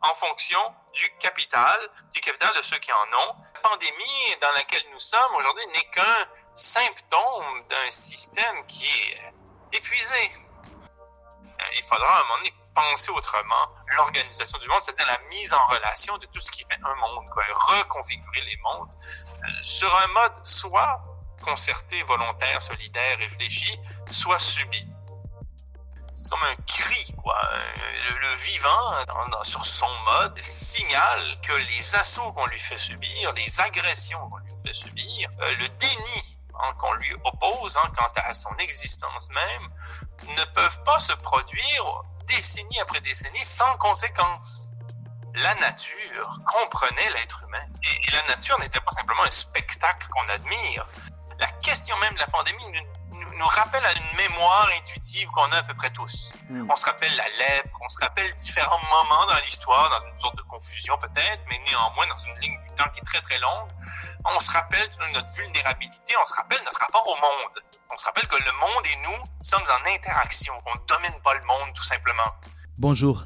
en fonction du capital, du capital de ceux qui en ont. La pandémie dans laquelle nous sommes aujourd'hui n'est qu'un symptôme d'un système qui est épuisé. Euh, il faudra à un moment donné penser autrement l'organisation du monde, c'est-à-dire la mise en relation de tout ce qui fait un monde, reconfigurer les mondes euh, sur un mode soit concerté, volontaire, solidaire, réfléchi, soit subi c'est comme un cri, quoi. Le, vivant, sur son mode, signale que les assauts qu'on lui fait subir, les agressions qu'on lui fait subir, euh, le déni hein, qu'on lui oppose hein, quant à son existence même, ne peuvent pas se produire décennie après décennie sans conséquence. La nature comprenait l'être humain. Et, et la nature n'était pas simplement un spectacle qu'on admire. La question même de la pandémie nous rappelle à une mémoire intuitive qu'on a à peu près tous. Mm. On se rappelle la lèpre, on se rappelle différents moments dans l'histoire, dans une sorte de confusion peut-être, mais néanmoins dans une ligne du temps qui est très très longue. On se rappelle notre vulnérabilité, on se rappelle notre rapport au monde. On se rappelle que le monde et nous sommes en interaction, qu'on ne domine pas le monde tout simplement. Bonjour,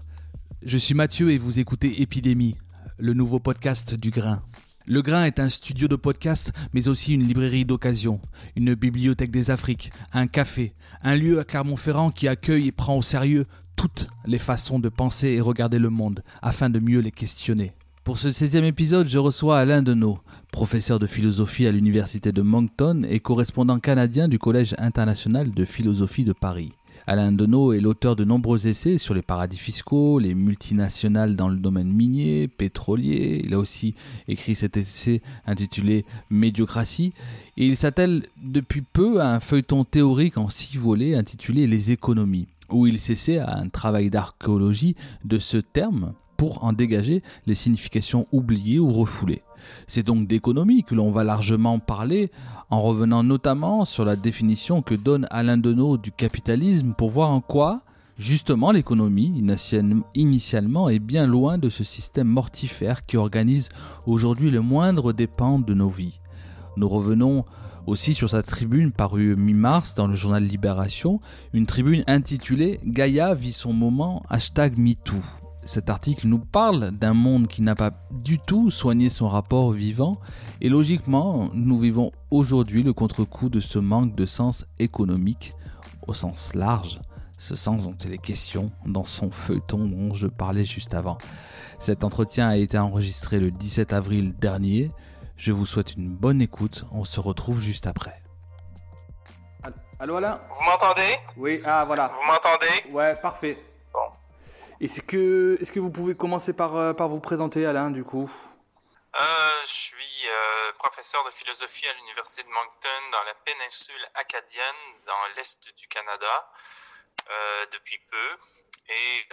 je suis Mathieu et vous écoutez Épidémie, le nouveau podcast du grain. Le Grain est un studio de podcast, mais aussi une librairie d'occasion, une bibliothèque des Afriques, un café, un lieu à Clermont-Ferrand qui accueille et prend au sérieux toutes les façons de penser et regarder le monde, afin de mieux les questionner. Pour ce 16e épisode, je reçois Alain Deneau, professeur de philosophie à l'université de Moncton et correspondant canadien du Collège international de philosophie de Paris. Alain Deneau est l'auteur de nombreux essais sur les paradis fiscaux, les multinationales dans le domaine minier, pétrolier. Il a aussi écrit cet essai intitulé Médiocratie. Et il s'attelle depuis peu à un feuilleton théorique en six volets intitulé Les économies, où il s'essaie à un travail d'archéologie de ce terme pour en dégager les significations oubliées ou refoulées. C'est donc d'économie que l'on va largement parler, en revenant notamment sur la définition que donne Alain Deneau du capitalisme pour voir en quoi, justement, l'économie, initialement, est bien loin de ce système mortifère qui organise aujourd'hui le moindre dépend de nos vies. Nous revenons aussi sur sa tribune parue mi-mars dans le journal Libération, une tribune intitulée Gaïa vit son moment, hashtag MeToo cet article nous parle d'un monde qui n'a pas du tout soigné son rapport vivant et logiquement nous vivons aujourd'hui le contre-coup de ce manque de sens économique au sens large, ce sens dont il est question dans son feuilleton dont je parlais juste avant. Cet entretien a été enregistré le 17 avril dernier. Je vous souhaite une bonne écoute, on se retrouve juste après. Allô Alain? Vous m'entendez? Oui, ah voilà. Vous m'entendez? Ouais, parfait. Est-ce que, est que vous pouvez commencer par, euh, par vous présenter, Alain, du coup? Euh, Je suis euh, professeur de philosophie à l'Université de Moncton dans la péninsule acadienne, dans l'Est du Canada, depuis peu, et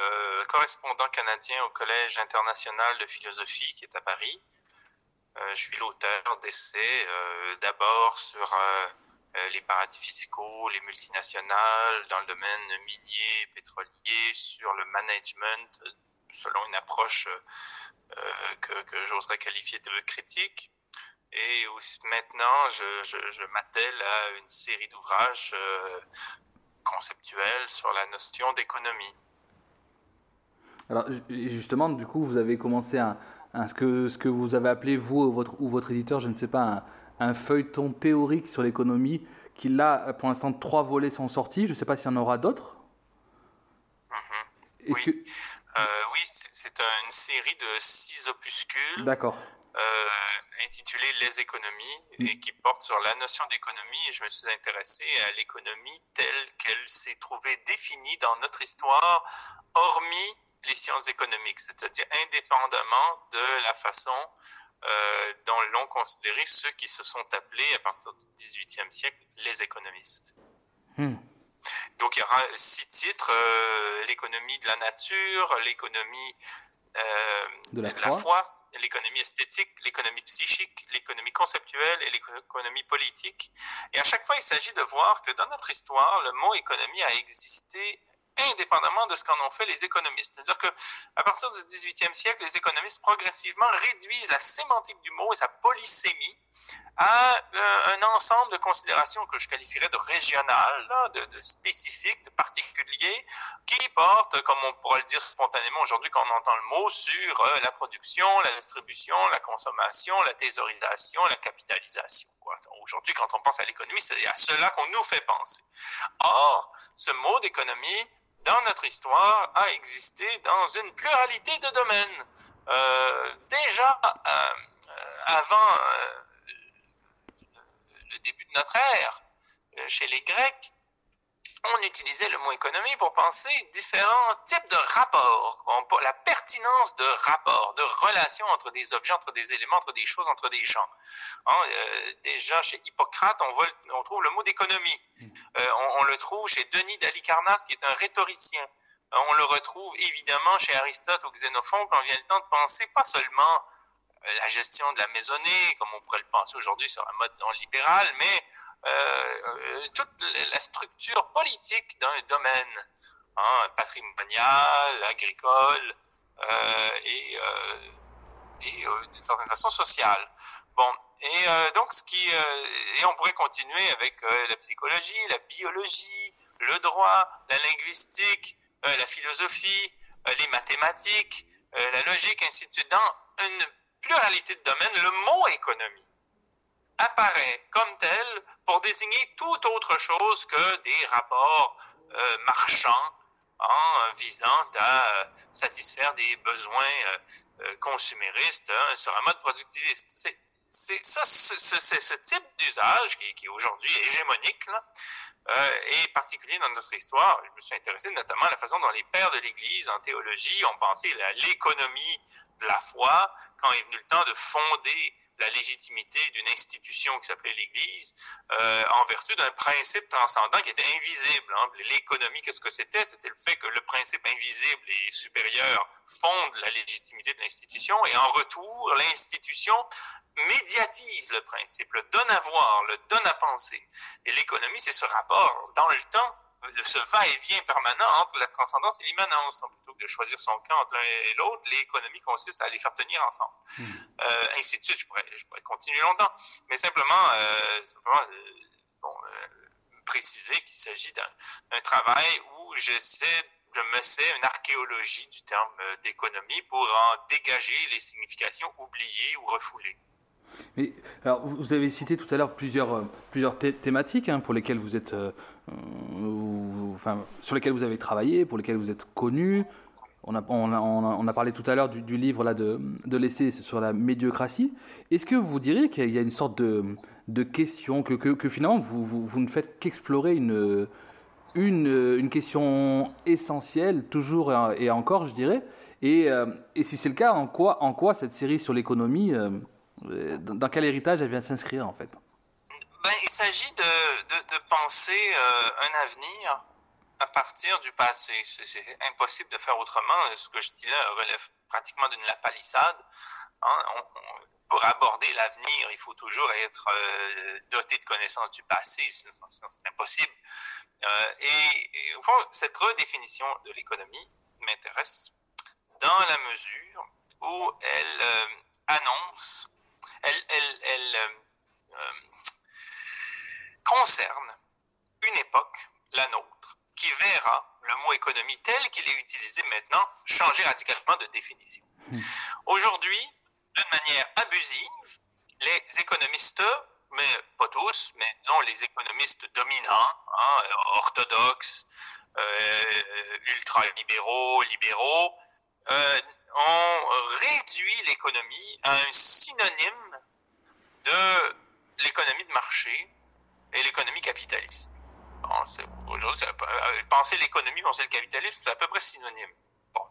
correspondant canadien au Collège international de philosophie qui est à Paris. je suis l'auteur d'essais d'abord sur les paradis fiscaux, les multinationales, dans le domaine minier, pétrolier, sur le management, euh, selon une approche euh, que, j'oserais qualifier de critique. Et maintenant, je, je, m'attelle à une série d'ouvrages euh, conceptuels sur la notion d'économie. Alors justement, du coup, vous avez commencé à ce, que, ce que vous avez appelé, vous ou votre, ou votre éditeur, je ne sais pas, un, feuilleton théorique sur l'économie qui là, pour l'instant, trois volets sont sortis. Je ne sais pas s'il y en aura d'autres. Mmh. Oui, que... euh, oui c'est une série de six opuscules. D'accord. intitulé Les économies et qui porte sur la notion d'économie et je me suis intéressé à l'économie telle qu'elle s'est trouvée définie dans notre histoire, hormis les sciences économiques, c'est-à-dire indépendamment de la façon euh, dont l'ont considéré ceux qui se sont appelés à partir du 18e siècle les économistes. Hmm. Donc il y aura six titres euh, l'économie de la nature, l'économie euh, de la foi l'économie esthétique, l'économie psychique, l'économie conceptuelle et l'économie politique. Et à chaque fois, il s'agit de voir que dans notre histoire, le mot économie a existé indépendamment de ce qu'en ont fait les économistes. C'est-à-dire qu'à partir du 18e siècle, les économistes progressivement réduisent la sémantique du mot et sa polysémie à euh, un ensemble de considérations que je qualifierais de régionales, de, spécifiques, de particuliers, qui portent, comme on pourrait le dire spontanément aujourd'hui quand on entend le mot, sur euh, la production, la distribution, la consommation, la thésaurisation, la capitalisation. Aujourd'hui, quand on pense à l'économie, c'est à cela qu'on nous fait penser. Or, ce mot d'économie dans notre histoire, a existé dans une pluralité de domaines. Euh, déjà, euh, euh, avant le début de notre ère, chez les Grecs, on utilisait le mot économie pour penser différents types de rapports, la pertinence de rapports, de relations entre des objets, entre des éléments, entre des choses, entre des gens. Hein, euh, déjà, chez Hippocrate, on, voit, on trouve le mot d'économie. Euh, on, le trouve chez Denis d'Alicarnasse, qui est un rhétoricien. Euh, on le retrouve évidemment chez Aristote ou Xénophon quand vient le temps de penser pas seulement la gestion de la maisonnée, comme on pourrait le penser aujourd'hui sur un mode libéral, mais euh, toute la structure politique d'un domaine hein, patrimonial, agricole euh, et, euh, et d'une certaine façon sociale. Bon, et donc ce qui et on pourrait continuer avec la psychologie, la biologie, le droit, la linguistique, la philosophie, les mathématiques, la logique, ainsi de suite. Dans une pluralité de domaines, le mot économie apparaît comme tel pour désigner tout autre chose que des rapports euh, marchands en visant à euh, satisfaire des besoins euh, consuméristes hein, sur un mode productiviste. C'est ça, c'est ce type d'usage qui, est aujourd'hui hégémonique là, et particulier dans notre histoire. Je me suis intéressé notamment à la façon dont les pères de l'Église en théologie ont pensé l'économie de la foi quand est venu le temps de fonder la légitimité d'une institution qui s'appelait l'Église euh, en vertu d'un principe transcendant qui était invisible. Hein. L'économie, qu'est-ce que c'était? C'était le fait que le principe invisible et supérieur fonde la légitimité de l'institution et en retour, l'institution médiatise le principe, le donne à voir, le donne à penser. Et l'économie, c'est ce rapport dans le temps ce va-et-vient permanent entre la transcendance et l'immanence. Plutôt que de choisir son camp entre l'un et l'autre, l'économie consiste à les faire tenir ensemble. Hmm. Euh, ainsi de suite, je pourrais, je pourrais, continuer longtemps. Mais simplement, euh, simplement euh, bon, euh, préciser qu'il s'agit d'un travail où j'essaie je me sais une archéologie du terme d'économie pour en dégager les significations oubliées ou refoulées. Mais, alors, vous avez cité tout à l'heure plusieurs, plusieurs thématiques hein, pour lesquelles vous êtes sur lesquels vous avez travaillé, pour lesquels vous êtes connu. On a, parlé tout à l'heure du, livre là de, de l'essai sur la médiocratie. Est-ce que vous diriez qu'il y a une sorte de, de question, que, que, finalement vous, vous, ne faites qu'explorer une, une, une, question essentielle, toujours et encore, je dirais et, euh, et si c'est le cas, en quoi, en quoi cette série sur l'économie, euh, dans quel héritage elle vient s'inscrire en fait? Ben, il s'agit de, de, de, penser euh, un avenir à partir du passé. C'est impossible de faire autrement. Ce que je dis là relève pratiquement d'une lapalissade. Hein. pour aborder l'avenir, il faut toujours être euh, doté de connaissances du passé, sinon c'est impossible. Euh, et, au fond, cette redéfinition de l'économie m'intéresse dans la mesure où elle euh, annonce, elle, elle, elle concerne une époque, la nôtre, qui verra le mot économie tel qu'il est utilisé maintenant changer radicalement de définition. Hmm. Aujourd'hui, d'une manière abusive, les économistes, mais pas tous, mais disons les économistes dominants, hein, orthodoxes, euh, ultra-libéraux, libéraux, euh, ont réduit l'économie à un synonyme de l'économie de marché et l'économie capitaliste. Aujourd'hui, penser l'économie, penser le capitalisme, c'est à peu près synonyme. Bon.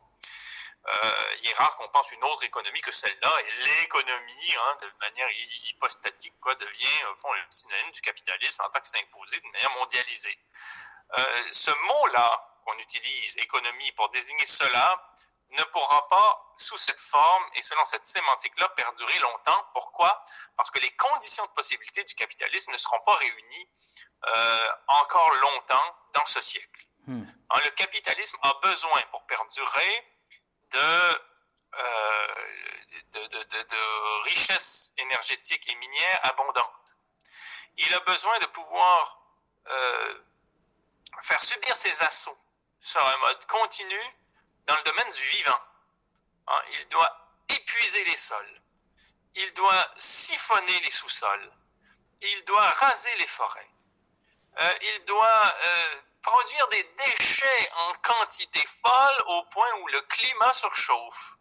Euh, il est rare qu'on pense une autre économie que celle-là, et l'économie, hein, de manière hypostatique, quoi, devient au fond, le synonyme du capitalisme en tant que c'est imposé de manière mondialisée. Euh, ce mot-là qu'on utilise, économie, pour désigner cela, ne pourra pas, sous cette forme et selon cette sémantique-là, perdurer longtemps. Pourquoi? Parce que les conditions de possibilité du capitalisme ne seront pas réunies euh, encore longtemps dans ce siècle. Hmm. Hein, le capitalisme a besoin, pour perdurer, de, euh, de, de, de, richesses énergétiques et minières abondantes. Il a besoin de pouvoir euh, faire subir ses assauts sur un mode continu dans le domaine du vivant. Hein, il doit épuiser les sols. Il doit siphonner les sous-sols. Il doit raser les forêts. Euh, il doit euh, produire des déchets en quantité folle au point où le climat surchauffe.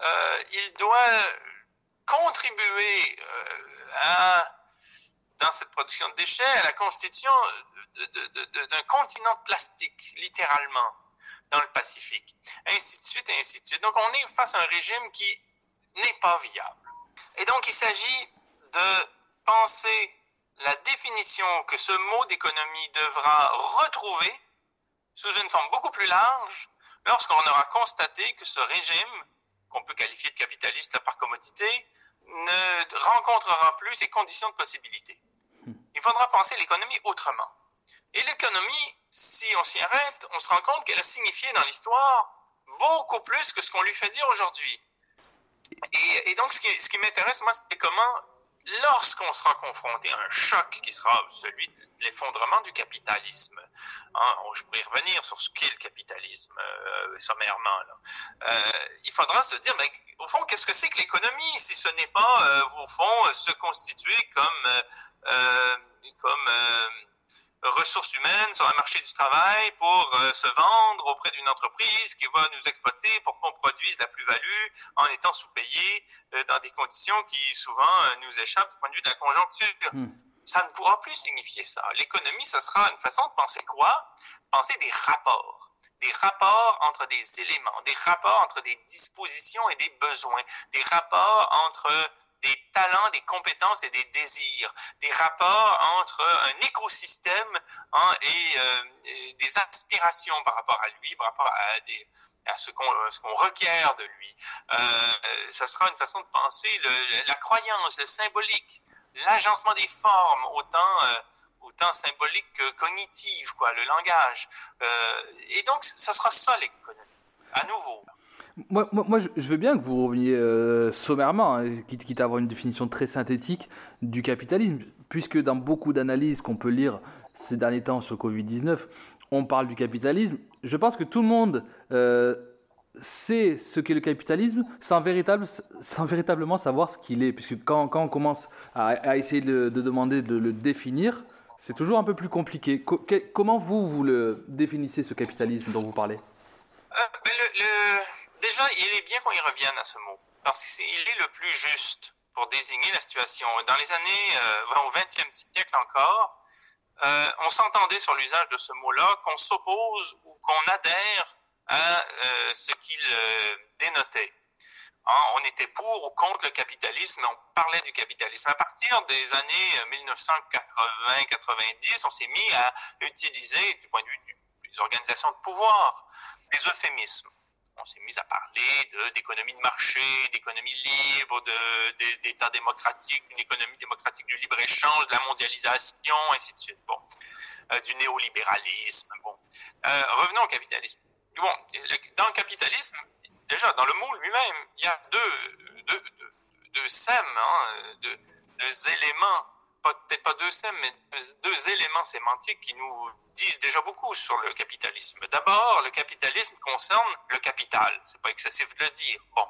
Euh, il doit contribuer à, dans cette production de déchets à la constitution d'un continent de plastique, littéralement dans le Pacifique, ainsi de suite, ainsi de suite. Donc, on est face à un régime qui n'est pas viable. Et donc, il s'agit de penser la définition que ce mot d'économie devra retrouver sous une forme beaucoup plus large lorsqu'on aura constaté que ce régime, qu'on peut qualifier de capitaliste par commodité, ne rencontrera plus ces conditions de possibilité. Il faudra penser l'économie autrement. Et l'économie, si on s'y arrête, on se rend compte qu'elle a signifié dans l'histoire beaucoup plus que ce qu'on lui fait dire aujourd'hui. Et, donc, ce qui, m'intéresse, moi, c'est comment, lorsqu'on sera confronté à un choc qui sera celui de l'effondrement du capitalisme, hein, je pourrais revenir sur ce qu'est le capitalisme euh, sommairement, euh, il faudra se dire, mais au fond, qu'est-ce que c'est que l'économie si ce n'est pas, euh, au fond, se constituer comme, comme ressources humaines sur le marché du travail pour euh, se vendre auprès d'une entreprise qui va nous exploiter pour qu'on produise la plus-value en étant sous-payé euh, dans des conditions qui souvent euh, nous échappent du point de vue de la conjoncture. Hmm. Ça ne pourra plus signifier ça. L'économie, ce sera une façon de penser quoi? Penser des rapports des rapports entre des éléments, des rapports entre des dispositions et des besoins, des rapports entre des talents, des compétences et des désirs, des rapports entre un écosystème hein, euh, et, des aspirations par rapport à lui, par rapport à, des, à ce qu'on requiert de lui. Euh, ça sera une façon de penser la croyance, le symbolique, l'agencement des formes, autant euh, autant symbolique que cognitive, quoi, le langage. Euh, et donc, ça sera ça l'économie, à nouveau. Moi, moi, je veux bien que vous reveniez euh, sommairement, hein, quitte, à avoir une définition très synthétique du capitalisme, puisque dans beaucoup d'analyses qu'on peut lire ces derniers temps sur Covid-19, on parle du capitalisme. Je pense que tout le monde euh, sait ce qu'est le capitalisme sans, véritable, sans véritablement savoir ce qu'il est, puisque quand, on commence à, essayer de, demander de le définir, c'est toujours un peu plus compliqué. comment vous, vous le définissez, ce capitalisme dont vous parlez? Euh, ben, Déjà, il est bien qu'on y revienne à ce mot, parce qu'il est le plus juste pour désigner la situation. Dans les années, euh, au 20e siècle encore, euh, on s'entendait sur l'usage de ce mot-là, qu'on s'oppose ou qu'on adhère à euh, ce qu'il dénotait. Hein, on était pour ou contre le capitalisme, on parlait du capitalisme. À partir des années 1980-90, on s'est mis à utiliser, du point de vue des organisations de pouvoir, des euphémismes on s'est mis à parler d'économie de, marché, d'économie libre, d'État démocratique, d'une économie démocratique du libre-échange, de la mondialisation, ainsi de suite. Bon, euh, du néolibéralisme. Bon, euh, revenons au capitalisme. Bon, dans le capitalisme, déjà, dans le mot lui-même, il y a deux, deux, deux, deux sèmes, hein, deux, deux éléments peut-être pas deux sèmes, mais deux éléments sémantiques qui nous disent déjà beaucoup sur le capitalisme. D'abord, le capitalisme concerne le capital. C'est pas excessif de le dire. Bon.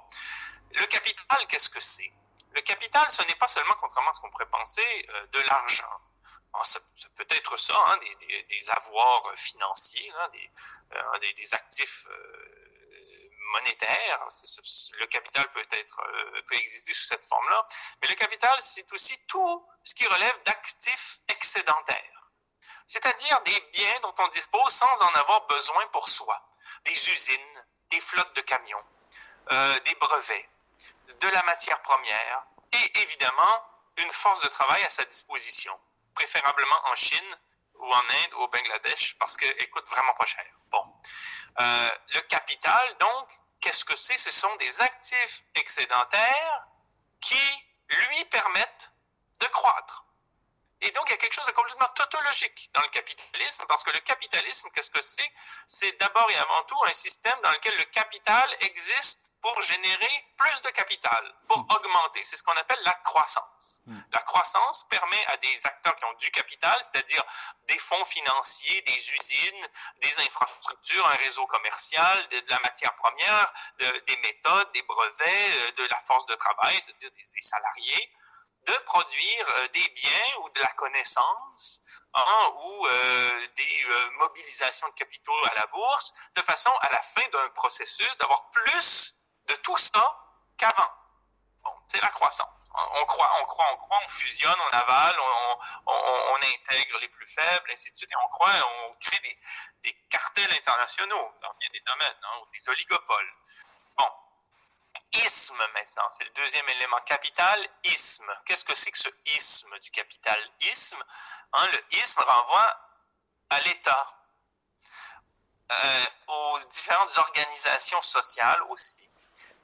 Le capital, qu'est-ce que c'est? Le capital, ce n'est pas seulement, contrairement à ce qu'on pourrait penser, euh, de l'argent. Ah, ça, peut être ça, hein, des, avoirs financiers, hein, euh, des, des, actifs euh, monétaire. Le capital euh, peut exister sous cette forme-là, mais le capital c'est aussi tout ce qui relève d'actifs excédentaires, c'est-à-dire des biens dont on dispose sans en avoir besoin pour soi, des usines, des flottes de camions, euh, des brevets, de la matière première et évidemment une force de travail à sa disposition, préférablement en Chine ou en Inde ou au Bangladesh parce qu'elle coûte vraiment pas cher. Bon. Euh, le capital, donc, qu'est-ce que c'est? Ce sont des actifs excédentaires qui lui permettent de croître. Et donc, il y a quelque chose de complètement tautologique dans le capitalisme, parce que le capitalisme, qu'est-ce que c'est? C'est d'abord et avant tout un système dans lequel le capital existe pour générer plus de capital, pour hmm. augmenter. C'est ce qu'on appelle la croissance. Hmm. La croissance permet à des acteurs qui ont du capital, c'est-à-dire des fonds financiers, des usines, des infrastructures, un réseau commercial, de, la matière première, des méthodes, des brevets, euh, de la force de travail, c'est-à-dire des salariés, de produire euh, des biens ou de la connaissance hein, ou euh, des euh, mobilisations de capitaux à la bourse, de façon à la fin d'un processus d'avoir plus de tout ça qu'avant. C'est la croissance. On croit, on croit, on croit, on fusionne, on avale, on, intègre les plus faibles, ainsi de suite. Et on croit, on crée des, cartels internationaux dans bien des domaines, hein, des oligopoles. Bon, isme maintenant, c'est le deuxième élément capital, isme. Qu'est-ce que c'est que ce isme du capital isme? Hein, Le isme renvoie à l'État, euh, aux différentes organisations sociales aussi,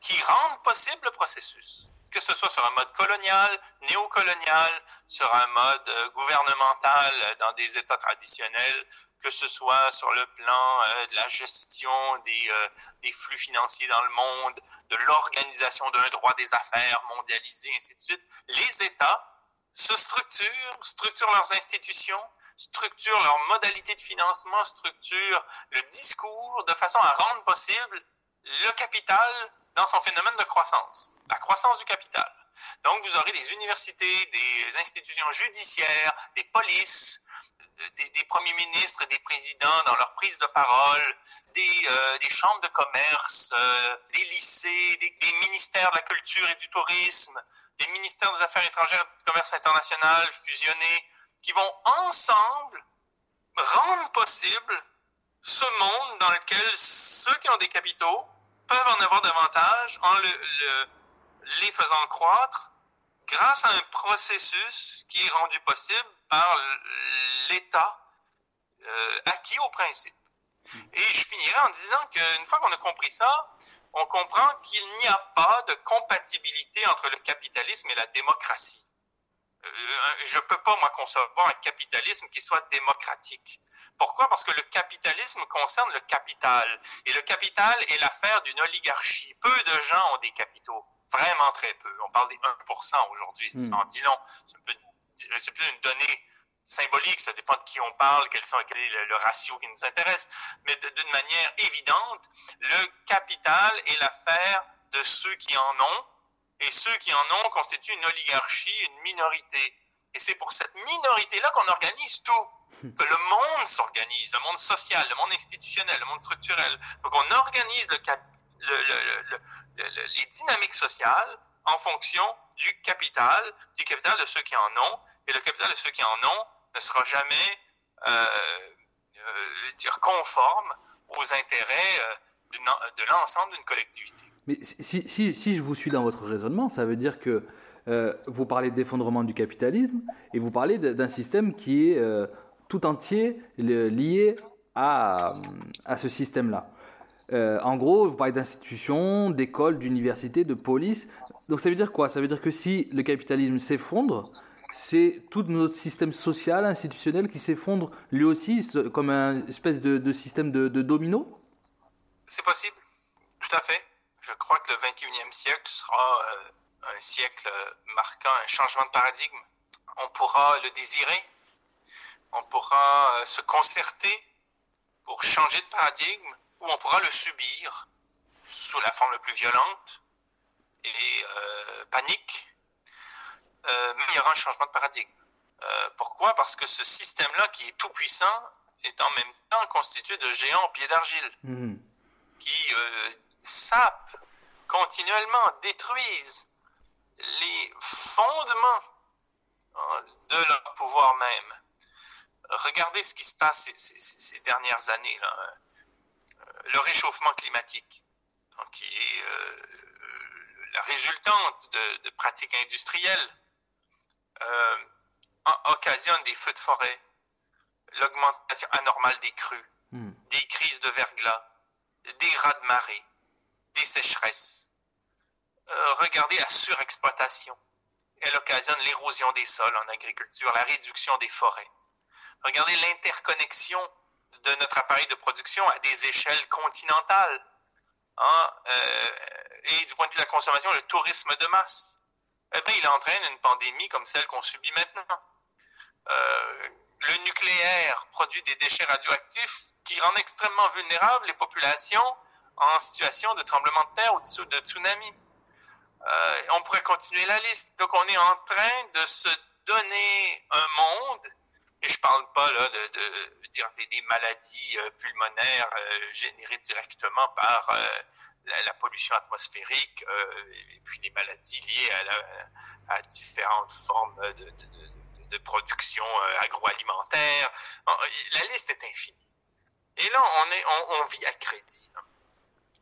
qui rendent possible le processus. Que ce soit sur un mode colonial, néocolonial, sur un mode euh, gouvernemental dans des États traditionnels, que ce soit sur le plan euh, de la gestion des, euh, des, flux financiers dans le monde, de l'organisation d'un droit des affaires mondialisé, ainsi de suite, les États se structurent, structurent leurs institutions, structurent leurs modalités de financement, structurent le discours de façon à rendre possible le capital dans son phénomène de croissance, la croissance du capital. Donc, vous aurez des universités, des institutions judiciaires, des polices, des, premiers ministres, des présidents dans leur prise de parole, des, euh, chambres de commerce, euh, des lycées, des, ministères de la culture et du tourisme, des ministères des Affaires étrangères et du commerce international fusionnés, qui vont ensemble rendre possible ce monde dans lequel ceux qui ont des capitaux peuvent en avoir davantage en les faisant croître grâce à un processus qui est rendu possible par l'État euh, acquis au principe. Et je finirai en disant qu'une fois qu'on a compris ça, on comprend qu'il n'y a pas de compatibilité entre le capitalisme et la démocratie. Euh, je ne peux pas, moi, concevoir un capitalisme qui soit démocratique. Pourquoi? Parce que le capitalisme concerne le capital. Et le capital est l'affaire d'une oligarchie. Peu de gens ont des capitaux. Vraiment très peu. On parle des 1% aujourd'hui. Ça hmm. en dit long. C'est plus une donnée symbolique, ça dépend de qui on parle, quel, est le, ratio qui nous intéresse, mais d'une manière évidente, le capital est l'affaire de ceux qui en ont, et ceux qui en ont constituent une oligarchie, une minorité. Et c'est pour cette minorité-là qu'on organise tout que le monde s'organise, le monde social, le monde institutionnel, le monde structurel. Donc on organise les dynamiques sociales en fonction du capital, du capital de ceux qui en ont, et le capital de ceux qui en ont ne sera jamais euh, euh, dire conforme aux intérêts euh, de l'ensemble d'une collectivité. Mais si, si, si, je vous suis dans votre raisonnement, ça veut dire que vous parlez d'effondrement du capitalisme et vous parlez d'un système qui est tout entier lié à, à ce système-là. Euh, en gros, vous parlez d'institutions, d'écoles, d'universités, de police. Donc ça veut dire quoi? Ça veut dire que si le capitalisme s'effondre, c'est tout notre système social, institutionnel qui s'effondre lui aussi, comme un espèce de, système de, domino? C'est possible, tout à fait. Je crois que le 21e siècle sera euh, un siècle marquant un changement de paradigme. On pourra le désirer, on pourra euh, se concerter pour changer de paradigme ou on pourra le subir sous la forme la plus violente et euh, panique. Euh, mais il y aura un changement de paradigme. pourquoi? Parce que ce système-là, qui est tout puissant, est en même temps constitué de géants au pied d'argile, mmh. qui sapent continuellement, détruisent les fondements hein, de leur pouvoir même. Regardez ce qui se passe ces, dernières années. Là. Le réchauffement climatique, qui est euh, la résultante de, pratiques industrielles, euh, occasionne des feux de forêt, l'augmentation anormale des crues, hmm. des crises de verglas, des rats de marée, des sécheresses. Euh, regardez la surexploitation. Elle occasionne l'érosion des sols en agriculture, la réduction des forêts. Regardez l'interconnexion de notre appareil de production à des échelles continentales. Hein, euh, et du point de vue de la consommation, le tourisme de masse. Eh bien, il entraîne une pandémie comme celle qu'on subit maintenant. Euh, le nucléaire produit des déchets radioactifs qui rendent extrêmement vulnérables les populations en situation de tremblement de terre ou de tsunami. Euh, on pourrait continuer la liste. Donc, on est en train de se donner un monde, et je parle pas là de, dire des, maladies euh, pulmonaires euh, générées directement par la, pollution atmosphérique, et puis les maladies liées à, différentes formes de, production agroalimentaire. La liste est infinie. Et là, on, vit à crédit.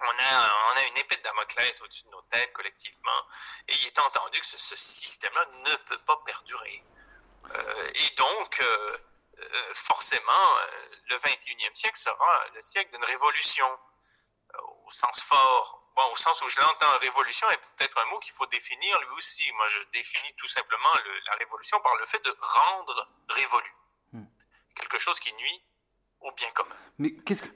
On a une épée de Damoclès au-dessus de nos têtes collectivement, et il est entendu que ce, système-là ne peut pas perdurer. Euh, et donc, euh, euh, forcément, le 21e siècle sera le siècle d'une révolution, au sens fort. Bon, au sens où je l'entends, révolution est peut-être un mot qu'il faut définir lui aussi. Moi, je définis tout simplement la révolution par le fait de rendre révolu. Hmm. Quelque chose qui nuit au bien commun. Mais qu'est-ce que...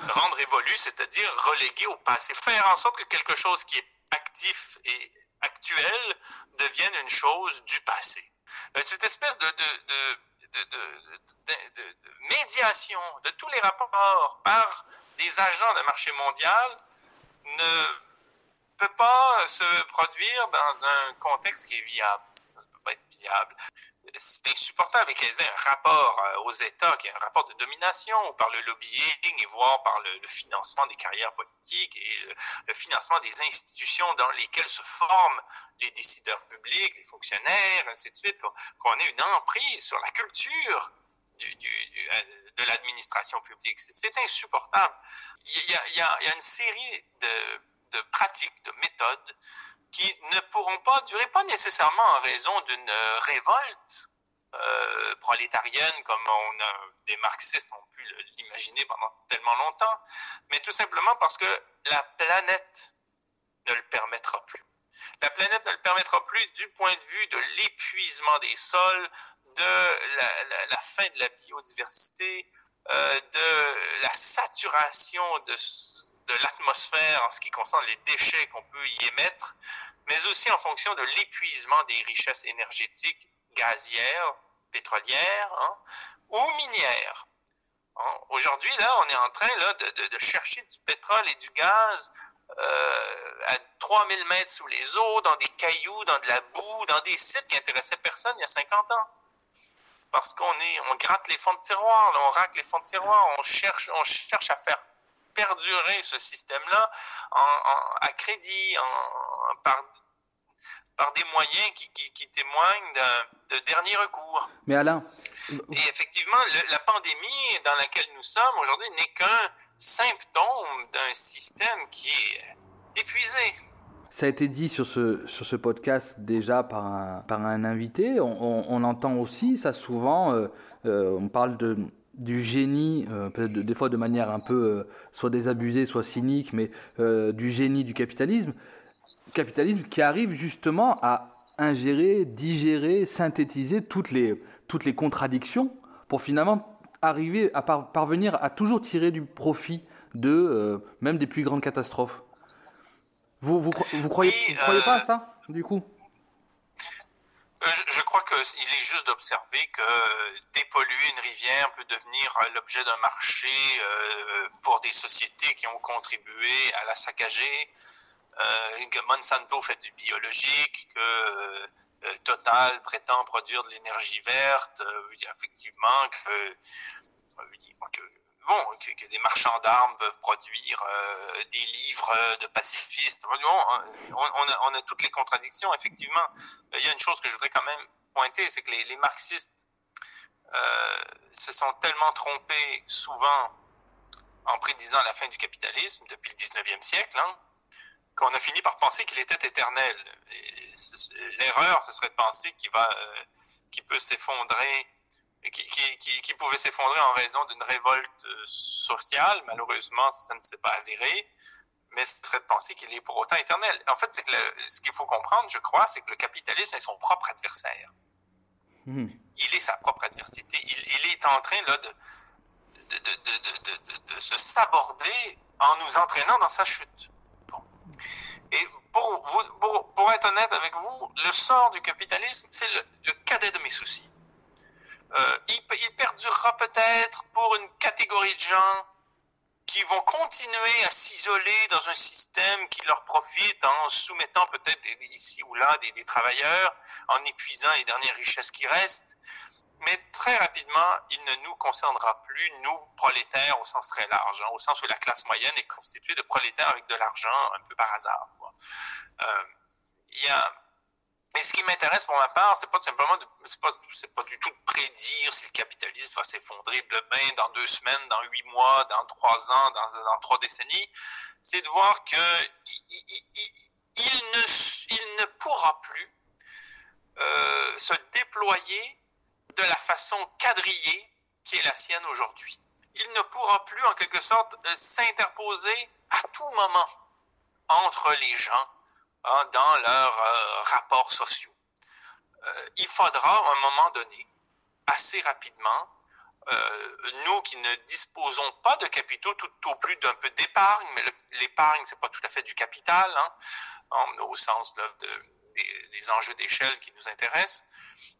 Rendre révolu, c'est-à-dire reléguer au passé, faire en sorte que quelque chose qui est actif et actuel devienne une chose du passé. Euh, cette espèce de, médiation de tous les rapports par des agents de marché mondial ne peut pas se produire dans un contexte qui est viable. Ça ne peut pas être viable c'est insupportable qu'ils aient un rapport euh, aux États, qui est un rapport de domination, par le lobbying, et voire par le, financement des carrières politiques et le, financement des institutions dans lesquelles se forment les décideurs publics, les fonctionnaires, ainsi de suite, qu'on ait une emprise sur la culture euh, de l'administration publique. C'est insupportable. Il y, a, une série de pratiques, de méthodes qui ne pourront pas durer, pas nécessairement en raison d'une euh, révolte euh, prolétarienne comme on a, des marxistes ont pu l'imaginer pendant tellement longtemps, mais tout simplement parce que la planète ne le permettra plus. La planète ne le permettra plus du point de vue de l'épuisement des sols, de la, fin de la biodiversité, euh, de la saturation de, de l'atmosphère en ce qui concerne les déchets qu'on peut y émettre, mais aussi en fonction de l'épuisement des richesses énergétiques gazières, pétrolières hein, ou minières. Hein, aujourd'hui, là, on est en train là, de, de, chercher du pétrole et du gaz euh, à 3000 mètres sous les eaux, dans des cailloux, dans de la boue, dans des sites qui intéressaient personne il y a 50 ans. Parce qu'on est, on gratte les fonds de tiroir, on racle les fonds de tiroir, on cherche, on cherche à faire perdurer ce système-là à crédit, par, par des moyens qui, témoignent de dernier recours. Mais Alain. Et effectivement, la pandémie dans laquelle nous sommes aujourd'hui n'est qu'un symptôme d'un système qui est épuisé. Ça a été dit sur ce, sur ce podcast déjà par un, par un invité. On, entend aussi ça souvent. Euh, euh, on parle de, du génie, euh, peut-être des fois de manière un peu soit désabusée, soit cynique, mais du génie du capitalisme, capitalisme qui arrive justement à ingérer, digérer, synthétiser toutes les, toutes les contradictions pour finalement arriver à parvenir à toujours tirer du profit de même des plus grandes catastrophes. Vous, vous, vous croyez, vous croyez pas à ça, du coup? Euh, je, crois qu'il est juste d'observer que dépolluer une rivière peut devenir l'objet d'un marché euh, pour des sociétés qui ont contribué à la saccager, euh, que Monsanto fait du biologique, que Total prétend produire de l'énergie verte, effectivement, que, bon, que, des marchands d'armes peuvent produire euh, des livres de pacifistes. on, a, toutes les contradictions, effectivement. Il y a une chose que je voudrais quand même pointer, c'est que les, marxistes euh, se sont tellement trompés souvent en prédisant la fin du capitalisme depuis le 19e siècle, hein, qu'on a fini par penser qu'il était éternel. L'erreur, ce serait de penser qu'il va, qu'il peut s'effondrer qui, pouvait s'effondrer en raison d'une révolte euh, sociale. Malheureusement, ça ne s'est pas avéré. Mais ce serait de penser qu'il est pour autant éternel. En fait, c'est que ce qu'il faut comprendre, je crois, c'est que le capitalisme est son propre adversaire. Hmm. Il est sa propre adversité. Il, est en train là, de, de, se saborder en nous entraînant dans sa chute. Et pour, pour, pour, être honnête avec vous, le sort du capitalisme, c'est le cadet de mes soucis. Euh, il, perdurera peut-être pour une catégorie de gens qui vont continuer à s'isoler dans un système qui leur profite en soumettant peut-être ici ou là des, travailleurs, en épuisant les dernières richesses qui restent. Mais très rapidement, il ne nous concernera plus, nous, prolétaires, au sens très large, hein, au sens où la classe moyenne est constituée de prolétaires avec de l'argent un peu par hasard. Euh, il y a et ce qui m'intéresse pour ma part, c'est pas simplement c'est pas, pas du tout de prédire si le capitalisme va s'effondrer demain, dans deux semaines, dans huit mois, dans trois ans, dans, dans trois décennies. C'est de voir que il, ne, il ne pourra plus euh, se déployer de la façon quadrillée qui est la sienne aujourd'hui. Il ne pourra plus, en quelque sorte, euh, s'interposer à tout moment entre les gens Hein, dans leurs euh, rapports sociaux. Euh, il faudra à un moment donné, assez rapidement, euh, nous qui ne disposons pas de capitaux, tout au plus d'un peu d'épargne, mais l'épargne, c'est pas tout à fait du capital, hein, au sens des, enjeux d'échelle qui nous intéressent,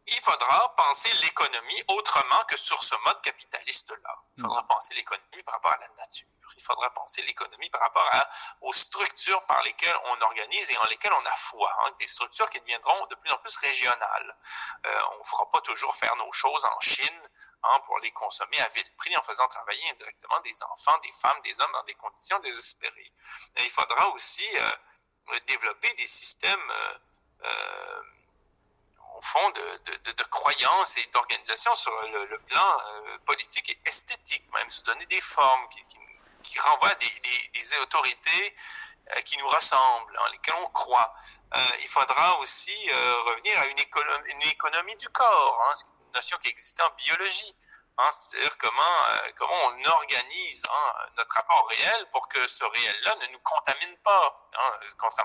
il faudra penser l'économie autrement que sur ce mode capitaliste-là. Il faudra penser l'économie par rapport à la nature il faudra penser l'économie par rapport aux structures par lesquelles on organise et en lesquelles on a foi, hein, des structures qui deviendront de plus en plus régionales. Euh, on ne fera pas toujours faire nos choses en Chine hein, pour les consommer à vil prix en faisant travailler indirectement des enfants, des femmes, des hommes dans des conditions désespérées. il faudra aussi euh, développer des systèmes euh, au fond de, croyances et d'organisation sur le, plan politique et esthétique, même se donner des formes qui, qui qui renvoient des, des, autorités euh, qui nous ressemblent, en lesquelles on croit. Euh, il faudra aussi euh, revenir à une économie, une économie du corps, hein, une notion qui existe en biologie. Hein, c'est-à-dire comment, comment on organise hein, notre rapport réel pour que ce réel-là ne nous contamine pas, hein,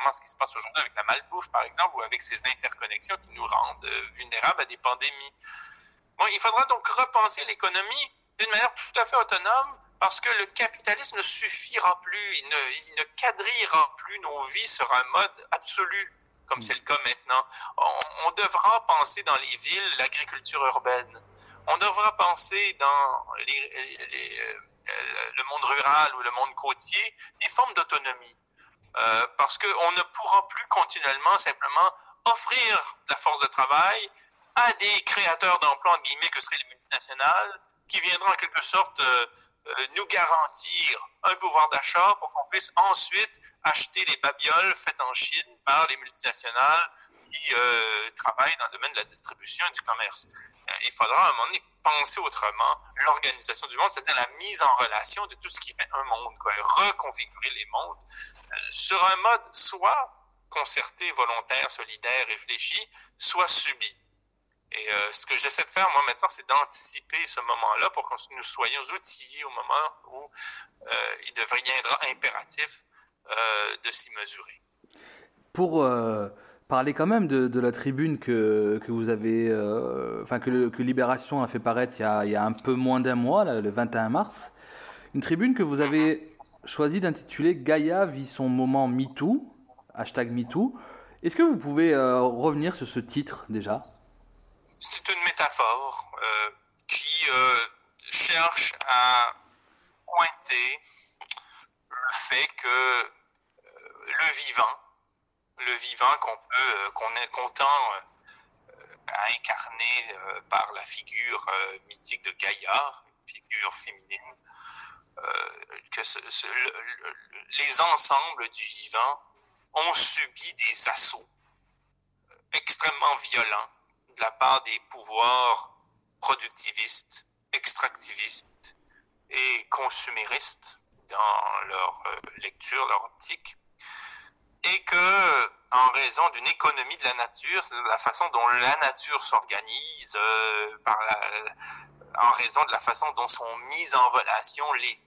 à ce qui se passe aujourd'hui avec la malbouffe, par exemple, ou avec ces interconnexions qui nous rendent vulnérables à des pandémies. Bon, il faudra donc repenser l'économie d'une manière tout à fait autonome parce que le capitalisme ne suffira plus, il ne, quadrillera plus nos vies sur un mode absolu, comme c'est le cas maintenant. On, devra penser dans les villes l'agriculture urbaine. On devra penser dans euh, le monde rural ou le monde côtier des formes d'autonomie. Euh, parce qu'on ne pourra plus continuellement simplement offrir la force de travail à des créateurs d'emplois, entre guillemets, que seraient les multinationales, qui viendront en quelque sorte euh, nous garantir un pouvoir d'achat pour qu'on puisse ensuite acheter les babioles faites en Chine par les multinationales qui euh, travaillent dans le domaine de la distribution et du commerce. Euh, il faudra à un moment donné penser autrement l'organisation du monde, c'est-à-dire la mise en relation de tout ce qui fait un monde, quoi, reconfigurer les mondes sur un mode soit concerté, volontaire, solidaire, réfléchi, soit subi. Et euh, ce que j'essaie de faire, moi, maintenant, c'est d'anticiper ce moment-là pour que nous soyons outillés au moment où euh, il deviendra impératif euh, de s'y mesurer. Pour parler quand même de, la tribune que, que vous avez, enfin que, que, Libération a fait paraître il y a, il y a un peu moins d'un mois, le 21 mars, une tribune que vous avez choisi d'intituler Gaïa vit son moment MeToo, hashtag MeToo. Est-ce que vous pouvez revenir sur ce titre déjà? C'est une métaphore euh, qui euh, cherche à pointer le fait que euh, le vivant, le vivant qu'on peut, qu'on est content à incarner par la figure mythique de Gaïa, une figure féminine, que les ensembles du vivant ont subi des assauts extrêmement violents de la part des pouvoirs productivistes, extractivistes et consuméristes dans leur euh, lecture, leur optique, et que, en raison d'une économie de la nature, c'est la façon dont la nature s'organise, euh, en raison de la façon dont sont mis en relation les,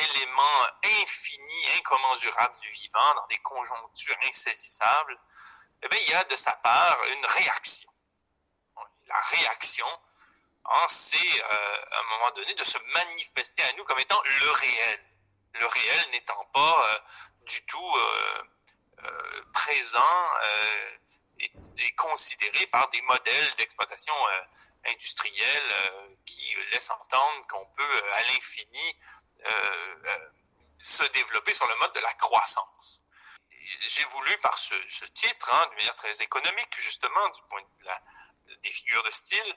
éléments infinis, incommensurables du vivant dans des conjonctures insaisissables, eh il y a de sa part une réaction. La réaction, hein, c'est euh, à un moment donné de se manifester à nous comme étant le réel. Le réel n'étant pas euh, du tout euh, présent et, considéré par des modèles d'exploitation industrielle qui laissent entendre qu'on peut à l'infini se développer sur le mode de la croissance j'ai voulu, par ce, titre, hein, de manière très économique, justement, du point de la, des figures de style,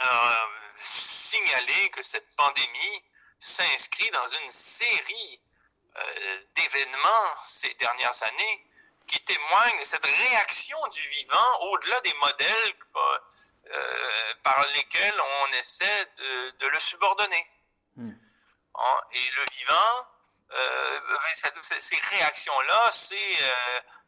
euh, signaler que cette pandémie s'inscrit dans une série euh, d'événements ces dernières années qui témoignent de cette réaction du vivant au-delà des modèles euh, par lesquels on essaie de, le subordonner. Hmm. Hein, et le vivant ces réactions-là, c'est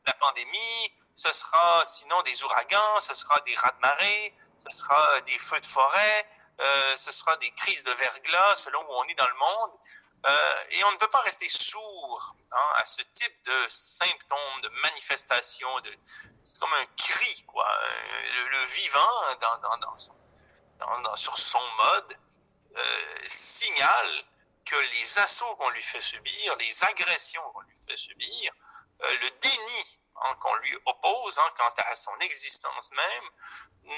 la pandémie, ce sera sinon des ouragans, ce sera des rats de marée, ce sera des feux de forêt, euh, ce sera des crises de verglas selon où on est dans le monde. et on ne peut pas rester sourd hein, à ce type de symptômes, de manifestations. De, c'est comme un cri, quoi. Le, vivant, dans, dans, dans, sur son mode, signale que les assauts qu'on lui fait subir, les agressions qu'on lui fait subir, euh, le déni hein, qu'on lui oppose hein, quant à son existence même,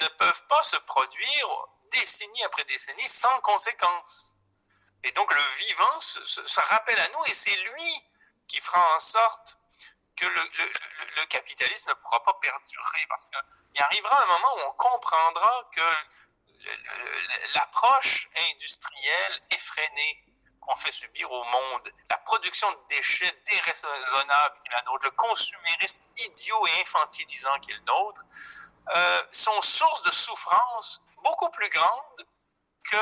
ne peuvent pas se produire décennie après décennie sans conséquence. Et donc le vivant se, rappelle à nous et c'est lui qui fera en sorte que le, capitalisme ne pourra pas perdurer parce qu'il arrivera un moment où on comprendra que l'approche industrielle effrénée qu'on fait subir au monde, la production de déchets déraisonnable qui est la nôtre, le consumérisme idiot et infantilisant qui est le nôtre, euh, sont source de souffrance beaucoup plus grande que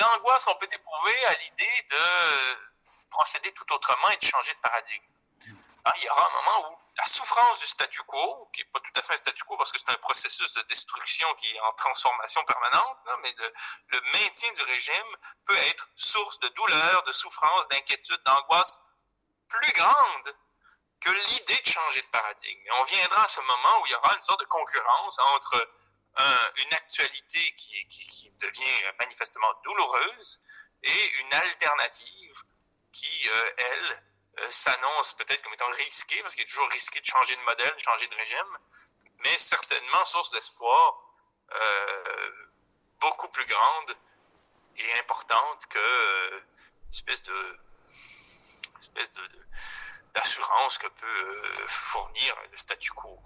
l'angoisse qu'on peut éprouver à l'idée de procéder tout autrement et de changer de paradigme. Ah, il y aura un moment où la souffrance du statu quo, qui n'est pas tout à fait un statu quo parce que c'est un processus de destruction qui est en transformation permanente, mais le, maintien du régime peut être source de douleur, de souffrance, d'inquiétude, d'angoisse plus grande que l'idée de changer de paradigme. on viendra à ce moment où il y aura une sorte de concurrence entre une actualité qui, devient manifestement douloureuse et une alternative qui, euh, elle, s'annonce peut-être comme étant risqué, parce qu'il est toujours risqué de changer de modèle, de changer de régime, mais certainement source d'espoir euh, beaucoup plus grande et importante que euh, espèce de espèce de, d'assurance que peut fournir le statu quo.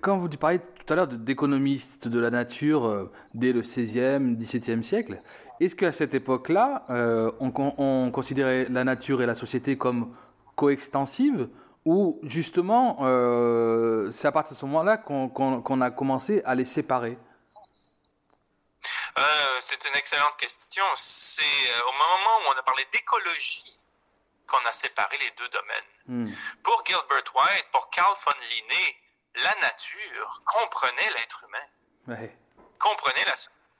Quand vous parlez tout à l'heure d'économistes de la nature dès le 16e, 17e siècle, est-ce qu'à cette époque-là, on, considérait la nature et la société comme coextensive ou justement euh, c'est à partir de ce moment-là qu'on a commencé à les séparer euh, C'est une excellente question. C'est euh, au moment où on a parlé d'écologie qu'on a séparé les deux domaines. Hmm. Pour Gilbert White, pour Carl von Linné, la nature comprenait l'être humain. Comprenait la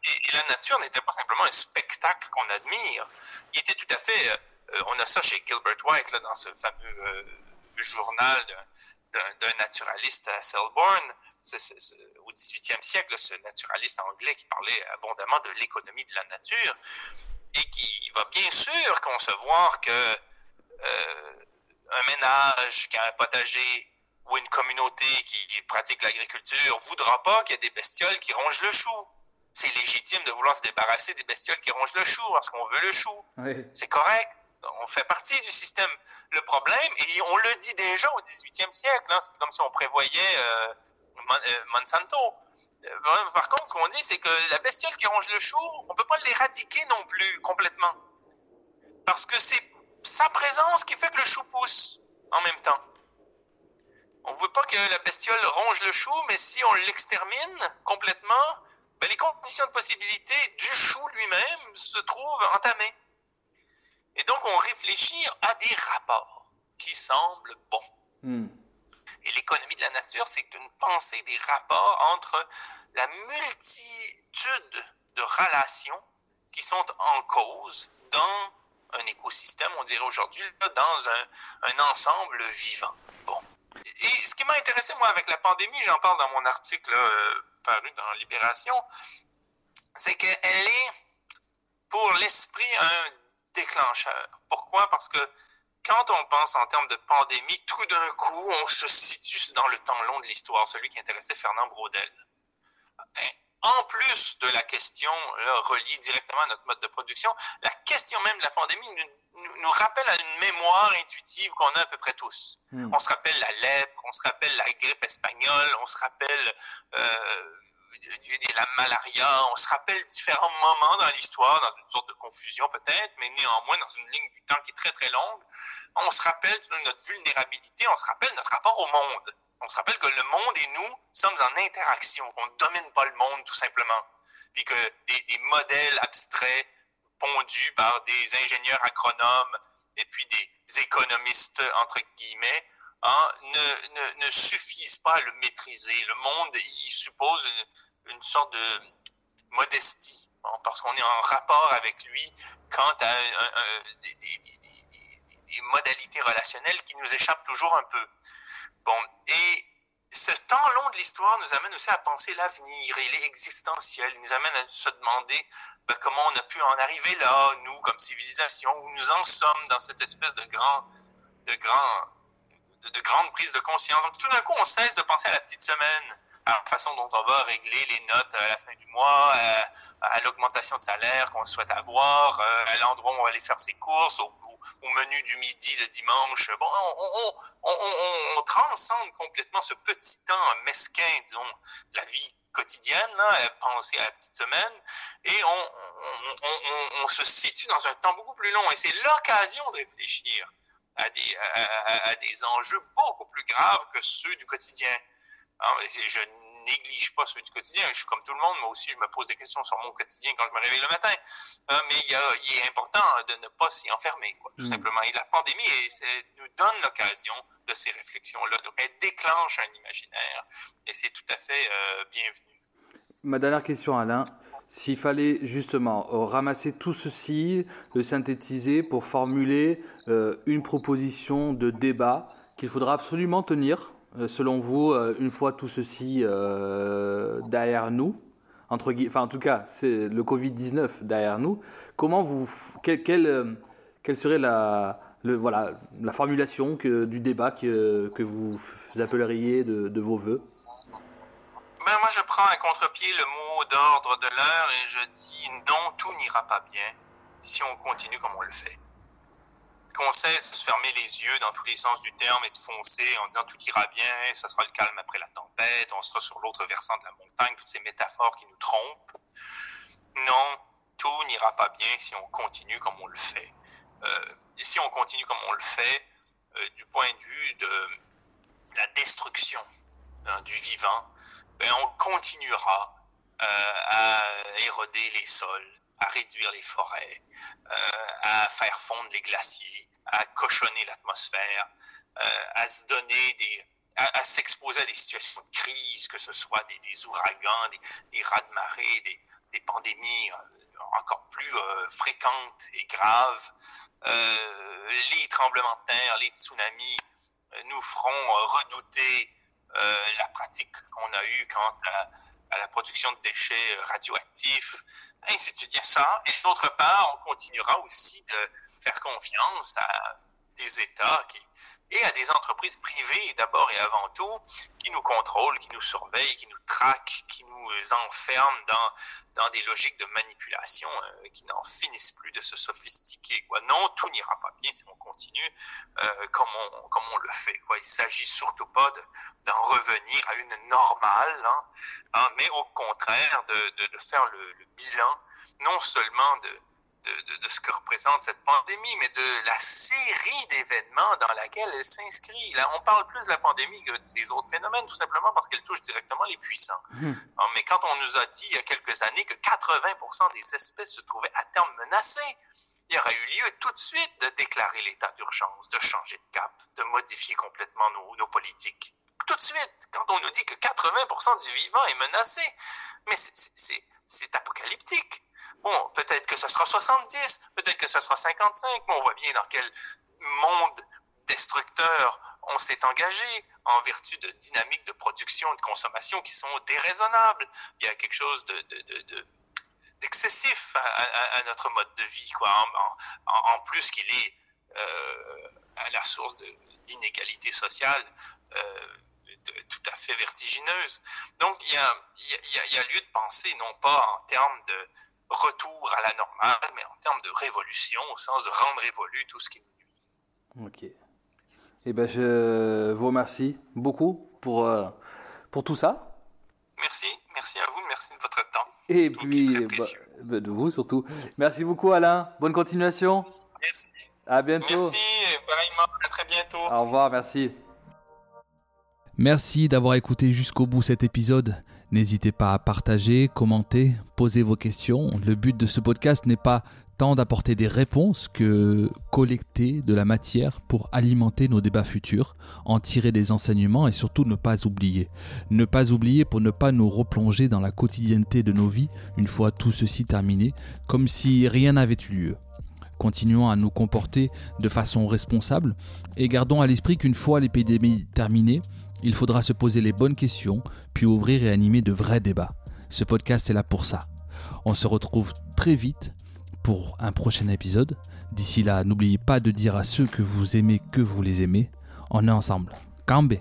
et, la nature n'était pas simplement un spectacle qu'on admire. Il était tout à fait on a ça chez Gilbert White, dans ce fameux euh, journal d'un naturaliste à Selborne, au 18e siècle, ce naturaliste anglais qui parlait abondamment de l'économie de la nature et qui va bien sûr concevoir que euh, un ménage qui a un potager ou une communauté qui pratique l'agriculture voudra pas qu'il y ait des bestioles qui rongent le chou. C'est légitime de vouloir se débarrasser des bestioles qui rongent le chou parce qu'on veut le chou. C'est correct on fait partie du système. Le problème, et on le dit déjà au 18e siècle, hein, c'est comme si on prévoyait euh, euh, Monsanto. Euh, par contre, ce qu'on dit, c'est que la bestiole qui ronge le chou, on peut pas l'éradiquer non plus complètement. Parce que c'est sa présence qui fait que le chou pousse en même temps. On ne veut pas que la bestiole ronge le chou, mais si on l'extermine complètement, ben les conditions de possibilité du chou lui-même se trouvent entamées. Et donc, on réfléchit à des rapports qui semblent bons. Hmm. Et l'économie de la nature, c'est une pensée des rapports entre la multitude de relations qui sont en cause dans un écosystème, on dirait aujourd'hui, dans un, un, ensemble vivant. Et ce qui m'a intéressé, moi, avec la pandémie, j'en parle dans mon article euh, paru dans Libération, c'est qu'elle est, pour l'esprit, un déclencheur. Pourquoi? Parce que quand on pense en termes de pandémie, tout d'un coup, on se situe dans le temps long de l'histoire, celui qui intéressait Fernand Braudel. En plus de la question là, reliée directement à notre mode de production, la question même de la pandémie nous, nous rappelle à une mémoire intuitive qu'on a à peu près tous. Hmm. On se rappelle la lèpre, on se rappelle la grippe espagnole, on se rappelle euh, la malaria, on se rappelle différents moments dans l'histoire, dans une sorte de confusion peut-être, mais néanmoins dans une ligne du temps qui est très très longue. On se rappelle notre vulnérabilité, on se rappelle notre rapport au monde. On se rappelle que le monde et nous sommes en interaction, qu'on ne domine pas le monde tout simplement, puis que des, modèles abstraits pondus par des ingénieurs agronomes et puis des économistes entre guillemets Hein, ne, suffisent pas à le maîtriser. Le monde, il suppose une, sorte de modestie, parce qu'on est en rapport avec lui quant à des, modalités relationnelles qui nous échappent toujours un peu. Bon, et ce temps long de l'histoire nous amène aussi à penser l'avenir, il est existentiel, il nous amène à se demander ben, comment on a pu en arriver là, nous, comme civilisation, où nous en sommes dans cette espèce de grand, de grand de, conscience. Donc, tout d'un coup, on cesse de penser à la petite semaine, à la façon dont on va régler les notes à la fin du mois, à, à l'augmentation de salaire qu'on souhaite avoir, euh, à l'endroit où on va aller faire ses courses, au, au, menu du midi le dimanche. Bon, on, transcende complètement ce petit temps mesquin, disons, de la vie quotidienne, penser à la petite semaine, et on, se situe dans un temps beaucoup plus long. Et c'est l'occasion de réfléchir à des, à, des enjeux beaucoup plus graves que ceux du quotidien. Néglige pas ceux du quotidien. Je suis comme tout le monde, moi aussi, je me pose des questions sur mon quotidien quand je me réveille le matin. Euh, mais il, y a, il, est important de ne pas s'y enfermer, quoi, tout mmh. simplement. Et la pandémie nous donne l'occasion de ces réflexions-là. Elle déclenche un imaginaire et c'est tout à fait euh, bienvenu. Ma dernière question, Alain. S'il fallait justement ramasser tout ceci, le synthétiser pour formuler euh, une proposition de débat qu'il faudra absolument tenir, selon vous, euh, une fois tout ceci euh, derrière nous, enfin en tout cas, c'est le Covid-19 derrière nous, comment vous, quelle, quelle, serait la, voilà, la formulation que, du débat que, que vous appelleriez de, de vos voeux? Ben, moi, je prends à contre-pied le mot d'ordre de l'heure et je dis non, tout n'ira pas bien si on continue comme on le fait. Qu'on cesse de se fermer les yeux dans tous les sens du terme et de foncer en disant tout ira bien, ce sera le calme après la tempête, on sera sur l'autre versant de la montagne, toutes ces métaphores qui nous trompent. Non, tout n'ira pas bien si on continue comme on le fait. Euh, si on continue comme on le fait, euh, du point de vue de la destruction hein, du vivant, ben, on continuera euh, à éroder les sols, à réduire les forêts, euh, à faire fondre les glaciers, à cochonner l'atmosphère, euh, à se donner des, à, s'exposer à des situations de crise, que ce soit des, ouragans, des, des raz-de-marée, des, des, pandémies encore plus euh, fréquentes et graves, les tremblements de terre, les tsunamis nous feront redouter euh, la pratique qu'on a eue quant à, la production de déchets radioactifs, ainsi ça. Et d'autre part, on continuera aussi de faire confiance à des États qui, et à des entreprises privées d'abord et avant tout, qui nous contrôlent, qui nous surveillent, qui nous traquent, qui nous enferment dans, dans des logiques de manipulation euh, qui n'en finissent plus de se sophistiquer. Quoi. Non, tout n'ira pas bien si on continue euh, comme, on, comme on le fait. Quoi. Il s'agit surtout pas d'en revenir à une normale, hein, hein, mais au contraire de, de, de faire le, le, bilan non seulement de, de, ce que représente cette pandémie, mais de la série d'événements dans laquelle elle s'inscrit. Là, on parle plus de la pandémie que des autres phénomènes, tout simplement parce qu'elle touche directement les puissants. Hmm. Mais quand on nous a dit il y a quelques années que 80% des espèces se trouvaient à terme menacées, il y aurait eu lieu tout de suite de déclarer l'état d'urgence, de changer de cap, de modifier complètement nos, nos politiques. Tout de suite, quand on nous dit que 80% du vivant est menacé, mais c'est apocalyptique. Bon, peut-être que ce sera 70, peut-être que ce sera 55, mais on voit bien dans quel monde destructeur on s'est engagé en vertu de dynamiques de production et de consommation qui sont déraisonnables. Il y a quelque chose de, d'excessif à, notre mode de vie, quoi. En, plus qu'il est euh, à la source d'inégalités sociales euh, tout à fait vertigineuse. Donc, il y a, lieu de penser non pas en termes de retour à la normale, mais en termes de révolution, au sens de rendre révolu tout ce qui nous nuit. Ok. Eh ben, je vous remercie beaucoup pour, euh, pour tout ça. Merci, merci à vous, merci de votre temps. Et puis, bah, bah, de vous surtout. Merci beaucoup, Alain. Bonne continuation. Merci. À bientôt. Merci, pareillement. À très bientôt. Au revoir, merci. Merci d'avoir écouté jusqu'au bout cet épisode. N'hésitez pas à partager, commenter, poser vos questions. Le but de ce podcast n'est pas tant d'apporter des réponses que collecter de la matière pour alimenter nos débats futurs, en tirer des enseignements et surtout ne pas oublier. Ne pas oublier pour ne pas nous replonger dans la quotidienneté de nos vies une fois tout ceci terminé, comme si rien n'avait eu lieu. Continuons à nous comporter de façon responsable et gardons à l'esprit qu'une fois l'épidémie terminée, il faudra se poser les bonnes questions, puis ouvrir et animer de vrais débats. Ce podcast est là pour ça. On se retrouve très vite pour un prochain épisode. D'ici là, n'oubliez pas de dire à ceux que vous aimez que vous les aimez. On est ensemble. Cambé